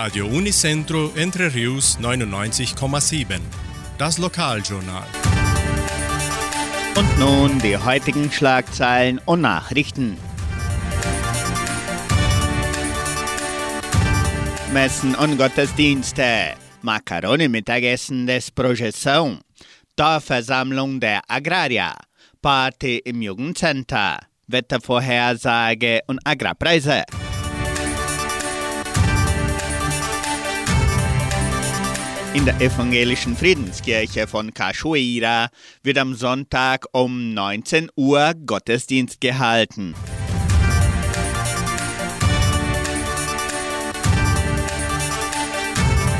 Radio Unicentro Entre Rius 99,7. Das Lokaljournal. Und nun die heutigen Schlagzeilen und Nachrichten. Messen und Gottesdienste. Macaroni-Mittagessen des Projeção. Dorfversammlung der Agrarier. Party im Jugendcenter. Wettervorhersage und Agrarpreise. Der evangelischen Friedenskirche von Cachoeira wird am Sonntag um 19 Uhr Gottesdienst gehalten.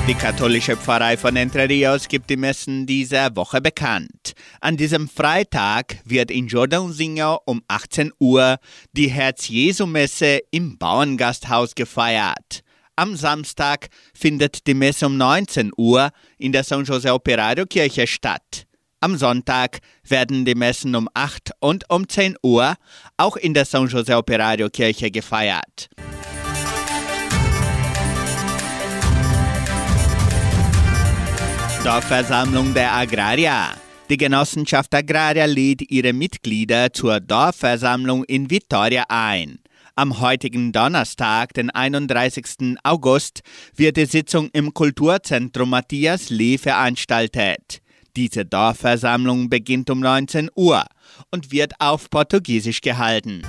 Die katholische Pfarrei von Entre Rios gibt die Messen dieser Woche bekannt. An diesem Freitag wird in Jordansinger um 18 Uhr die Herz-Jesu-Messe im Bauerngasthaus gefeiert. Am Samstag findet die Messe um 19 Uhr in der San José Operario Kirche statt. Am Sonntag werden die Messen um 8 und um 10 Uhr auch in der San José Operario Kirche gefeiert. Dorfversammlung der Agrarier. Die Genossenschaft Agraria lädt ihre Mitglieder zur Dorfversammlung in Vitoria ein. Am heutigen Donnerstag, den 31. August, wird die Sitzung im Kulturzentrum Matthias Lee veranstaltet. Diese Dorfversammlung beginnt um 19 Uhr und wird auf Portugiesisch gehalten.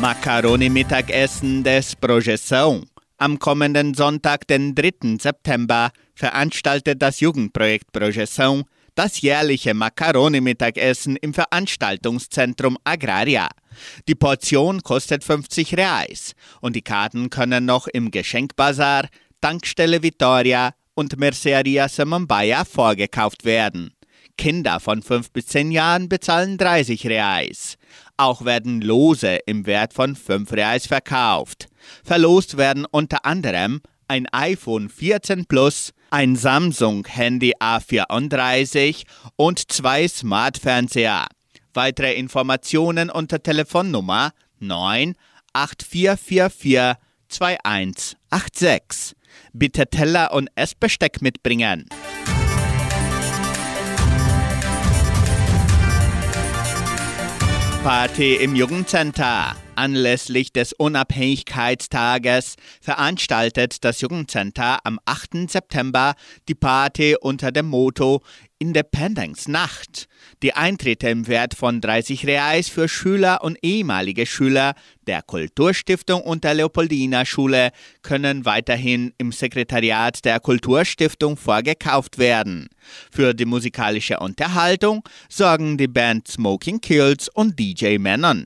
Macaroni-Mittagessen des Projeção. Am kommenden Sonntag, den 3. September, veranstaltet das Jugendprojekt Projeção das jährliche Macaroni-Mittagessen im Veranstaltungszentrum Agraria. Die Portion kostet 50 Reais und die Karten können noch im Geschenkbazar, Tankstelle Vittoria und Merceria Samambaya vorgekauft werden. Kinder von 5 bis 10 Jahren bezahlen 30 Reais. Auch werden Lose im Wert von 5 Reais verkauft. Verlost werden unter anderem ein iPhone 14 Plus, ein Samsung Handy A34 und zwei Smart-Fernseher. Weitere Informationen unter Telefonnummer 98444 2186. Bitte Teller und Essbesteck mitbringen. Party im Jugendcenter. Anlässlich des Unabhängigkeitstages veranstaltet das Jugendcenter am 8. September die Party unter dem Motto Independence Nacht. Die Eintritte im Wert von 30 Reais für Schüler und ehemalige Schüler der Kulturstiftung und der Leopoldina Schule können weiterhin im Sekretariat der Kulturstiftung vorgekauft werden. Für die musikalische Unterhaltung sorgen die Band Smoking Kills und DJ Menon.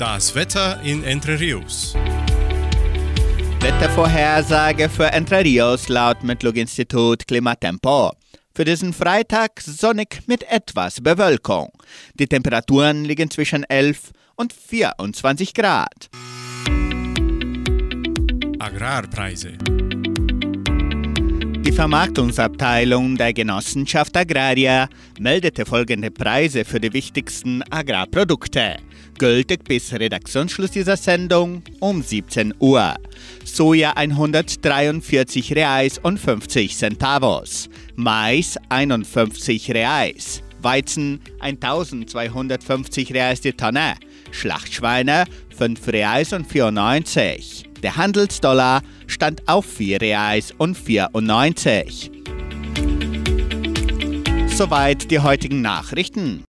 Das Wetter in Entre Rios. Wettervorhersage für Entre Rios laut Metlog-Institut Klimatempo. Für diesen Freitag sonnig mit etwas Bewölkung. Die Temperaturen liegen zwischen 11 und 24 Grad. Agrarpreise. Die Vermarktungsabteilung der Genossenschaft Agraria meldete folgende Preise für die wichtigsten Agrarprodukte. Gültig bis Redaktionsschluss dieser Sendung um 17 Uhr. Soja 143 Reais und 50 Centavos. Mais 51 Reais. Weizen 1250 Reais die Tonne. Schlachtschweine 5 Reais und 94. Der Handelsdollar stand auf 4 Reais und 94. Soweit die heutigen Nachrichten.